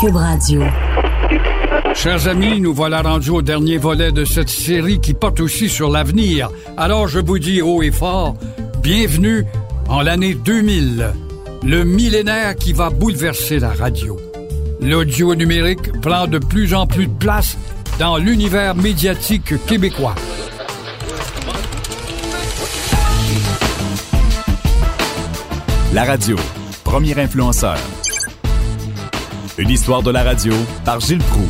Cube Radio. Chers amis, nous voilà rendus au dernier volet de cette série qui porte aussi sur l'avenir. Alors je vous dis haut et fort, bienvenue en l'année 2000, le millénaire qui va bouleverser la radio. L'audio numérique prend de plus en plus de place dans l'univers médiatique québécois. La radio, premier influenceur. Une histoire de la radio par Gilles Proux.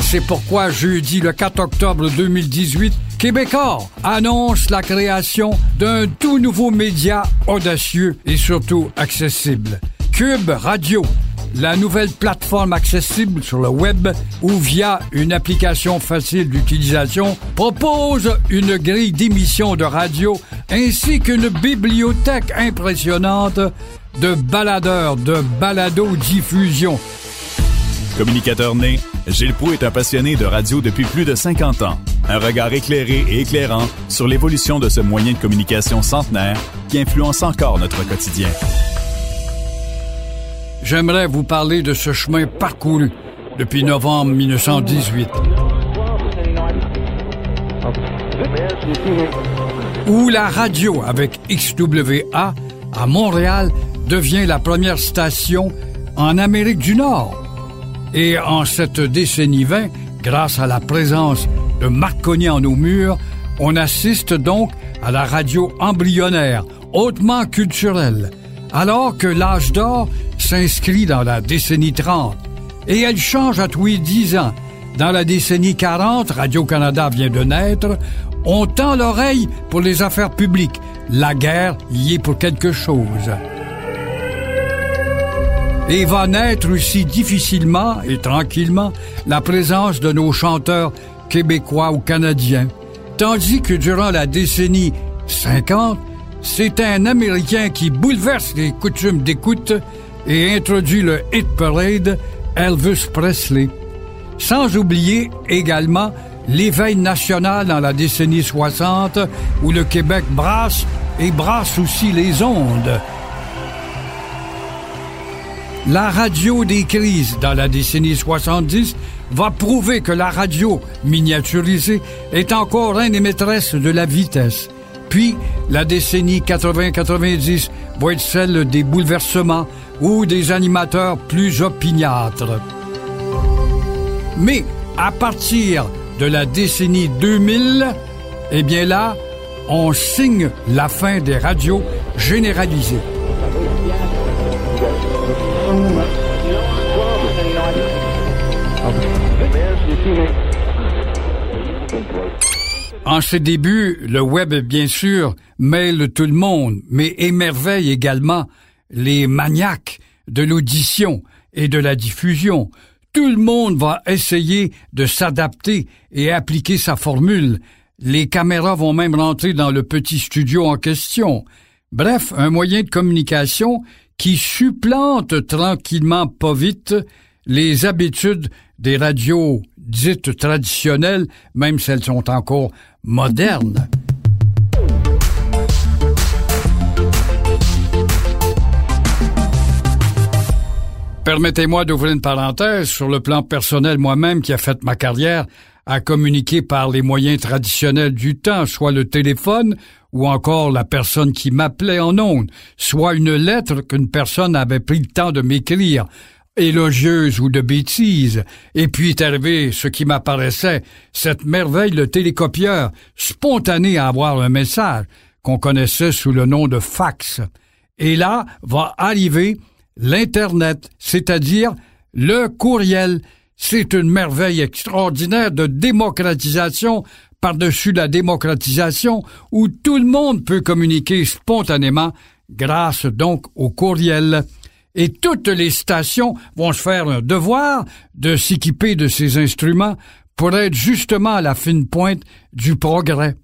C'est pourquoi jeudi le 4 octobre 2018, Québécois annonce la création d'un tout nouveau média audacieux et surtout accessible. Cube Radio, la nouvelle plateforme accessible sur le web ou via une application facile d'utilisation, propose une grille d'émissions de radio ainsi qu'une bibliothèque impressionnante de baladeurs de balado-diffusion. Communicateur né, Gilles Proux est un passionné de radio depuis plus de 50 ans. Un regard éclairé et éclairant sur l'évolution de ce moyen de communication centenaire qui influence encore notre quotidien. J'aimerais vous parler de ce chemin parcouru depuis novembre 1918. Où la radio avec XWA à Montréal devient la première station en Amérique du Nord. Et en cette décennie 20, grâce à la présence de Marconi en nos murs, on assiste donc à la radio embryonnaire, hautement culturelle, alors que l'âge d'or s'inscrit dans la décennie 30. Et elle change à tous les 10 ans. Dans la décennie 40, Radio-Canada vient de naître. On tend l'oreille pour les affaires publiques. La guerre y est pour quelque chose. Et va naître aussi difficilement et tranquillement la présence de nos chanteurs québécois ou canadiens. Tandis que durant la décennie 50, c'est un Américain qui bouleverse les coutumes d'écoute et introduit le hit parade Elvis Presley. Sans oublier également l'éveil national dans la décennie 60 où le Québec brasse et brasse aussi les ondes. La radio des crises dans la décennie 70 va prouver que la radio miniaturisée est encore un des maîtresses de la vitesse. Puis, la décennie 80-90 va être celle des bouleversements ou des animateurs plus opiniâtres. Mais à partir de la décennie 2000, eh bien là, on signe la fin des radios généralisées. En ses débuts, le web, bien sûr, mêle tout le monde, mais émerveille également les maniaques de l'audition et de la diffusion. Tout le monde va essayer de s'adapter et appliquer sa formule. Les caméras vont même rentrer dans le petit studio en question. Bref, un moyen de communication qui supplante tranquillement pas vite les habitudes des radios dites traditionnelles, même si elles sont encore modernes. Permettez-moi d'ouvrir une parenthèse sur le plan personnel moi-même qui a fait ma carrière à communiquer par les moyens traditionnels du temps, soit le téléphone ou encore la personne qui m'appelait en ondes, soit une lettre qu'une personne avait pris le temps de m'écrire, élogieuse ou de bêtise, et puis est arrivé ce qui m'apparaissait, cette merveille le télécopieur, spontané à avoir un message, qu'on connaissait sous le nom de fax. Et là va arriver l'Internet, c'est-à-dire le courriel. C'est une merveille extraordinaire de démocratisation par-dessus la démocratisation où tout le monde peut communiquer spontanément grâce donc au courriel. Et toutes les stations vont se faire un devoir de s'équiper de ces instruments pour être justement à la fine pointe du progrès.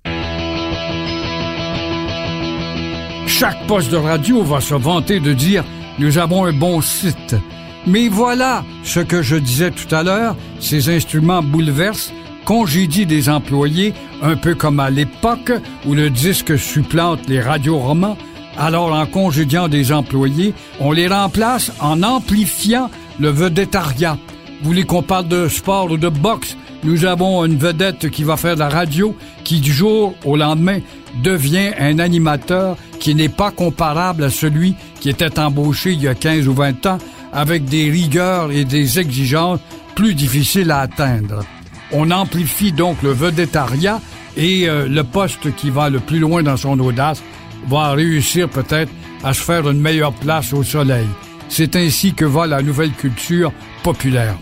Chaque poste de radio va se vanter de dire nous avons un bon site. Mais voilà ce que je disais tout à l'heure, ces instruments bouleversent, congédient des employés, un peu comme à l'époque où le disque supplante les radios romans, Alors, en congédiant des employés, on les remplace en amplifiant le vedettariat. Vous voulez qu'on parle de sport ou de boxe? Nous avons une vedette qui va faire de la radio, qui du jour au lendemain devient un animateur qui n'est pas comparable à celui qui était embauché il y a 15 ou 20 ans avec des rigueurs et des exigences plus difficiles à atteindre. On amplifie donc le vedettariat et euh, le poste qui va le plus loin dans son audace va réussir peut-être à se faire une meilleure place au soleil. C'est ainsi que va la nouvelle culture populaire.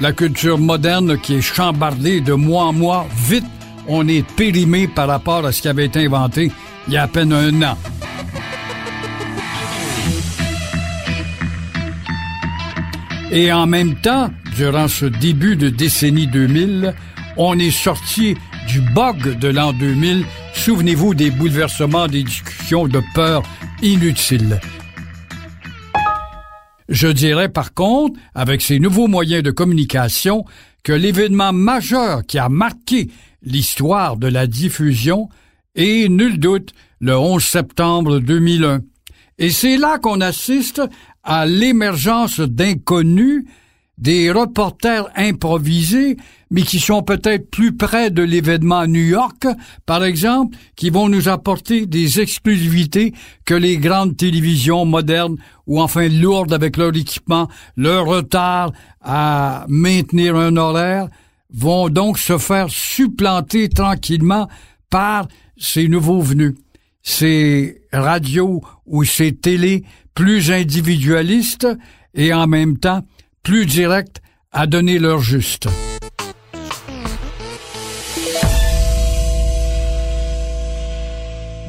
La culture moderne qui est chambardée de mois en mois, vite, on est périmé par rapport à ce qui avait été inventé il y a à peine un an. Et en même temps, durant ce début de décennie 2000, on est sorti du bug de l'an 2000. Souvenez-vous des bouleversements, des discussions de peur inutiles. Je dirais par contre, avec ces nouveaux moyens de communication, que l'événement majeur qui a marqué l'histoire de la diffusion est, nul doute, le 11 septembre 2001. Et c'est là qu'on assiste à l'émergence d'inconnus, des reporters improvisés, mais qui sont peut-être plus près de l'événement à New York, par exemple, qui vont nous apporter des exclusivités que les grandes télévisions modernes ou enfin lourdes avec leur équipement, leur retard à maintenir un horaire, vont donc se faire supplanter tranquillement par ces nouveaux venus. Ces radios ou ces télés plus individualistes et en même temps plus directs à donner leur juste.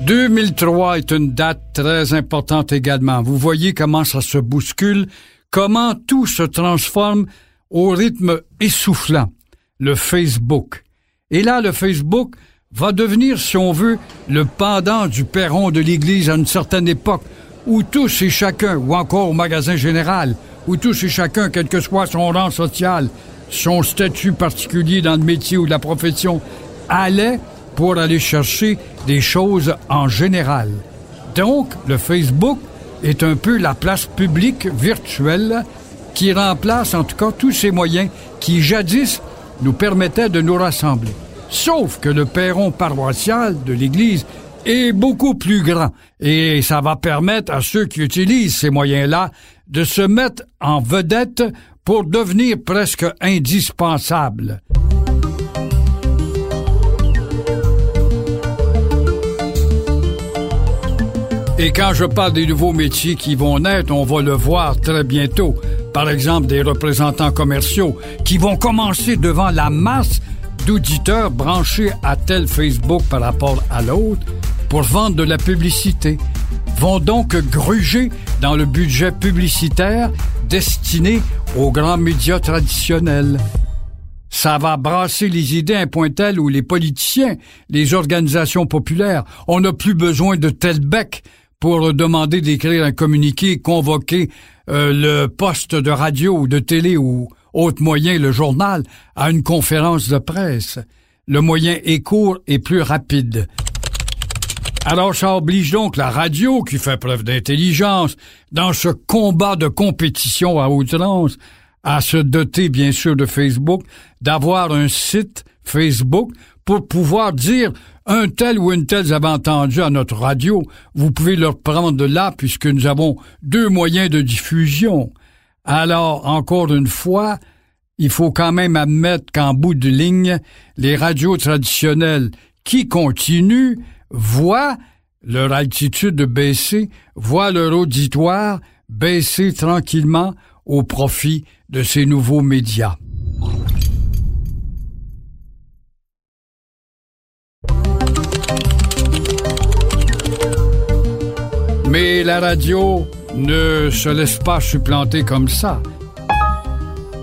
« 2003 est une date très importante également. Vous voyez comment ça se bouscule, comment tout se transforme au rythme essoufflant. Le Facebook. Et là, le Facebook va devenir, si on veut, le pendant du perron de l'Église à une certaine époque, où tous et chacun, ou encore au magasin général, où tous et chacun, quel que soit son rang social, son statut particulier dans le métier ou la profession, allait pour aller chercher des choses en général. Donc, le Facebook est un peu la place publique virtuelle qui remplace en tout cas tous ces moyens qui jadis nous permettaient de nous rassembler. Sauf que le perron paroissial de l'Église est beaucoup plus grand et ça va permettre à ceux qui utilisent ces moyens-là de se mettre en vedette pour devenir presque indispensables. Et quand je parle des nouveaux métiers qui vont naître, on va le voir très bientôt. Par exemple, des représentants commerciaux qui vont commencer devant la masse d'auditeurs branchés à tel Facebook par rapport à l'autre pour vendre de la publicité, vont donc gruger dans le budget publicitaire destiné aux grands médias traditionnels. Ça va brasser les idées à un point tel où les politiciens, les organisations populaires, on n'a plus besoin de tel bec pour demander d'écrire un communiqué, convoquer euh, le poste de radio ou de télé ou autre moyen, le journal, à une conférence de presse. Le moyen est court et plus rapide. Alors ça oblige donc la radio, qui fait preuve d'intelligence, dans ce combat de compétition à outrance, à se doter bien sûr de Facebook, d'avoir un site Facebook pour pouvoir dire un tel ou une telle avez entendu à notre radio, vous pouvez leur prendre de là puisque nous avons deux moyens de diffusion. Alors, encore une fois, il faut quand même admettre qu'en bout de ligne, les radios traditionnelles qui continuent voient leur altitude baisser, voient leur auditoire baisser tranquillement au profit de ces nouveaux médias. Mais la radio ne se laisse pas supplanter comme ça.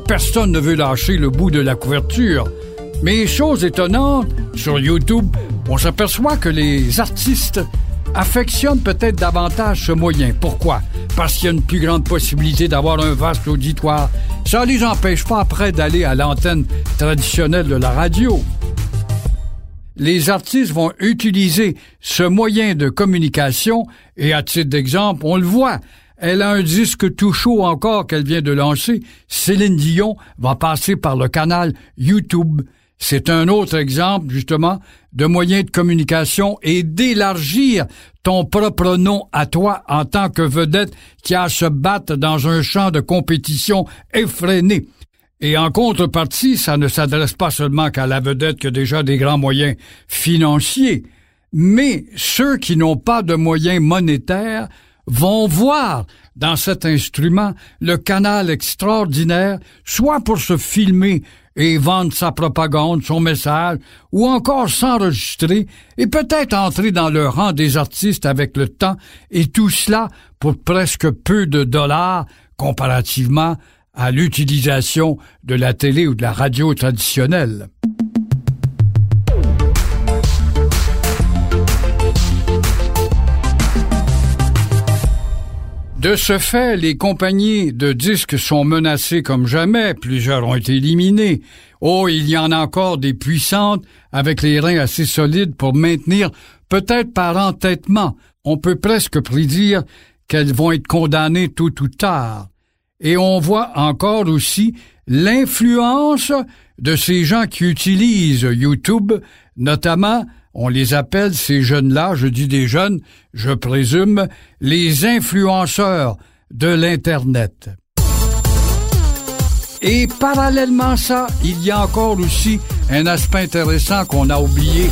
Personne ne veut lâcher le bout de la couverture. Mais chose étonnante, sur YouTube, on s'aperçoit que les artistes affectionnent peut-être davantage ce moyen. Pourquoi? Parce qu'il y a une plus grande possibilité d'avoir un vaste auditoire. Ça ne les empêche pas après d'aller à l'antenne traditionnelle de la radio. les artistes vont utiliser ce moyen de communication et à titre d'exemple, on le voit, elle a un disque tout chaud encore qu'elle vient de lancer. Céline Dion va passer par le canal YouTube. C'est un autre exemple, justement, de moyen de communication et d'élargir ton propre nom à toi en tant que vedette qui a à se battre dans un champ de compétition effréné. Et en contrepartie, ça ne s'adresse pas seulement qu'à la vedette qui a déjà des grands moyens financiers, mais ceux qui n'ont pas de moyens monétaires vont voir dans cet instrument le canal extraordinaire, soit pour se filmer et vendre sa propagande, son message, ou encore s'enregistrer et peut-être entrer dans le rang des artistes avec le temps, et tout cela pour presque peu de dollars comparativement à l'utilisation de la télé ou de la radio traditionnelle. De ce fait, les compagnies de disques sont menacées comme jamais, plusieurs ont été éliminées. Oh, il y en a encore des puissantes avec les reins assez solides pour maintenir, peut-être par entêtement, on peut presque prédire qu'elles vont être condamnées tôt ou tard. Et on voit encore aussi l'influence de ces gens qui utilisent YouTube, notamment on les appelle, ces jeunes-là, je dis des jeunes, je présume, les influenceurs de l'Internet. Et parallèlement à ça, il y a encore aussi un aspect intéressant qu'on a oublié,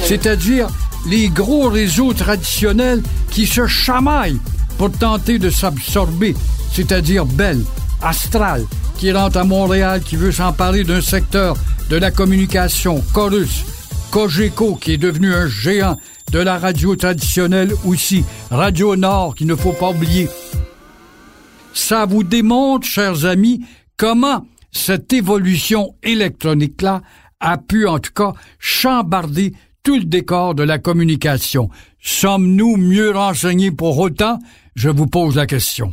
c'est-à-dire les gros réseaux traditionnels qui se chamaillent pour tenter de s'absorber, c'est-à-dire Bell, Astral, qui rentre à Montréal, qui veut s'emparer d'un secteur de la communication, Chorus, Cogeco, qui est devenu un géant de la radio traditionnelle aussi, Radio Nord, qu'il ne faut pas oublier. Ça vous démontre, chers amis, comment cette évolution électronique-là a pu, en tout cas, chambarder tout le décor de la communication. Sommes-nous mieux renseignés pour autant? Je vous pose la question.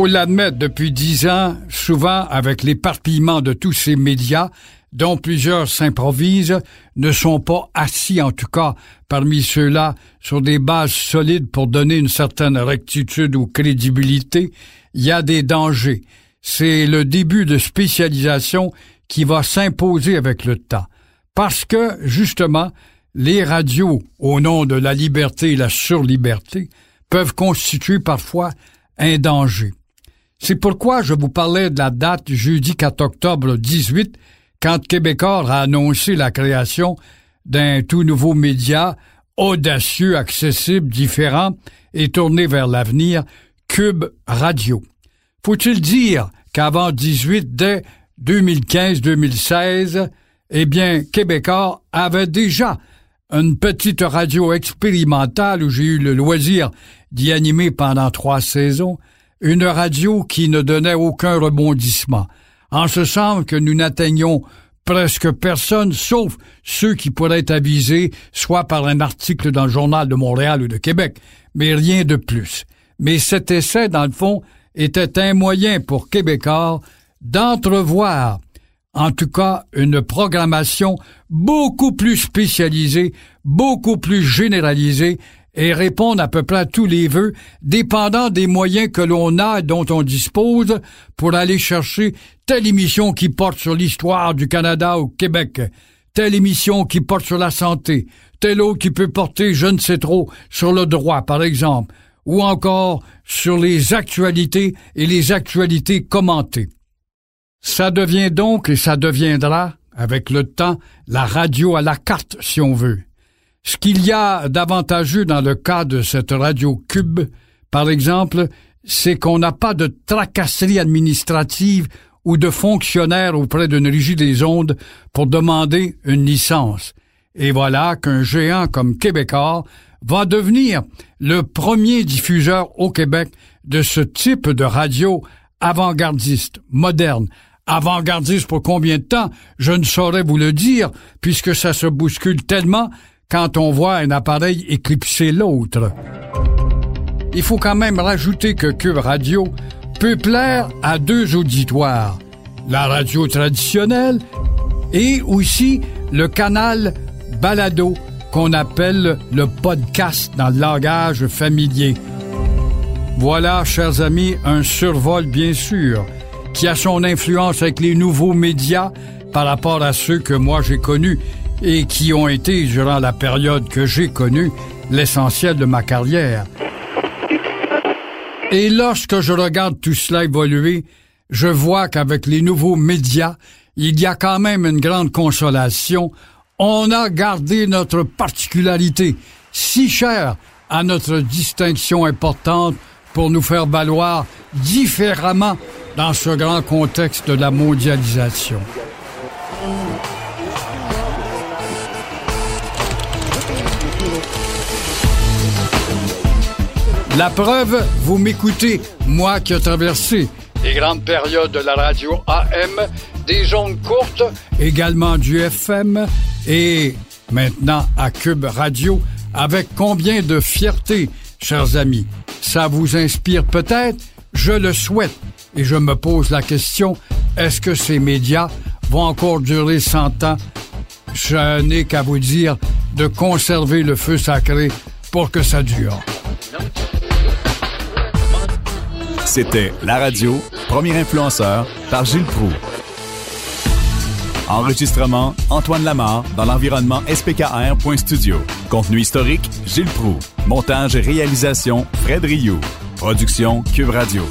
Faut l'admettre, depuis dix ans, souvent avec l'éparpillement de tous ces médias, dont plusieurs s'improvisent, ne sont pas assis, en tout cas, parmi ceux-là, sur des bases solides pour donner une certaine rectitude ou crédibilité, il y a des dangers. C'est le début de spécialisation qui va s'imposer avec le temps. Parce que, justement, les radios, au nom de la liberté et la surliberté, peuvent constituer parfois un danger. C'est pourquoi je vous parlais de la date jeudi 4 octobre 18, quand Québécois a annoncé la création d'un tout nouveau média audacieux, accessible, différent et tourné vers l'avenir, Cube Radio. Faut-il dire qu'avant 18, dès 2015-2016, eh bien, Québécois avait déjà une petite radio expérimentale où j'ai eu le loisir d'y animer pendant trois saisons, une radio qui ne donnait aucun rebondissement, en ce sens que nous n'atteignions presque personne, sauf ceux qui pourraient être avisés, soit par un article dans le journal de Montréal ou de Québec, mais rien de plus. Mais cet essai, dans le fond, était un moyen pour Québécois d'entrevoir, en tout cas, une programmation beaucoup plus spécialisée, beaucoup plus généralisée et répondre à peu près à tous les vœux, dépendant des moyens que l'on a et dont on dispose pour aller chercher telle émission qui porte sur l'histoire du Canada au Québec, telle émission qui porte sur la santé, telle autre qui peut porter, je ne sais trop, sur le droit, par exemple, ou encore sur les actualités et les actualités commentées. Ça devient donc et ça deviendra, avec le temps, la radio à la carte, si on veut. Ce qu'il y a d'avantageux dans le cas de cette radio cube, par exemple, c'est qu'on n'a pas de tracasserie administrative ou de fonctionnaires auprès d'une régie des ondes pour demander une licence. Et voilà qu'un géant comme Québécois va devenir le premier diffuseur au Québec de ce type de radio avant-gardiste, moderne. Avant-gardiste pour combien de temps, je ne saurais vous le dire, puisque ça se bouscule tellement quand on voit un appareil éclipser l'autre. Il faut quand même rajouter que Cube Radio peut plaire à deux auditoires, la radio traditionnelle et aussi le canal balado qu'on appelle le podcast dans le langage familier. Voilà, chers amis, un survol bien sûr, qui a son influence avec les nouveaux médias par rapport à ceux que moi j'ai connus et qui ont été, durant la période que j'ai connue, l'essentiel de ma carrière. Et lorsque je regarde tout cela évoluer, je vois qu'avec les nouveaux médias, il y a quand même une grande consolation. On a gardé notre particularité, si chère à notre distinction importante pour nous faire valoir différemment dans ce grand contexte de la mondialisation. La preuve, vous m'écoutez, moi qui ai traversé les grandes périodes de la radio AM, des zones courtes, également du FM et maintenant à Cube Radio, avec combien de fierté, chers amis. Ça vous inspire peut-être, je le souhaite, et je me pose la question, est-ce que ces médias vont encore durer 100 ans? Je n'ai qu'à vous dire de conserver le feu sacré pour que ça dure. C'était La Radio, premier influenceur, par Gilles Proux. Enregistrement, Antoine Lamar, dans l'environnement spkr.studio. Contenu historique, Gilles Proux. Montage et réalisation, Fred Rioux. Production, Cube Radio.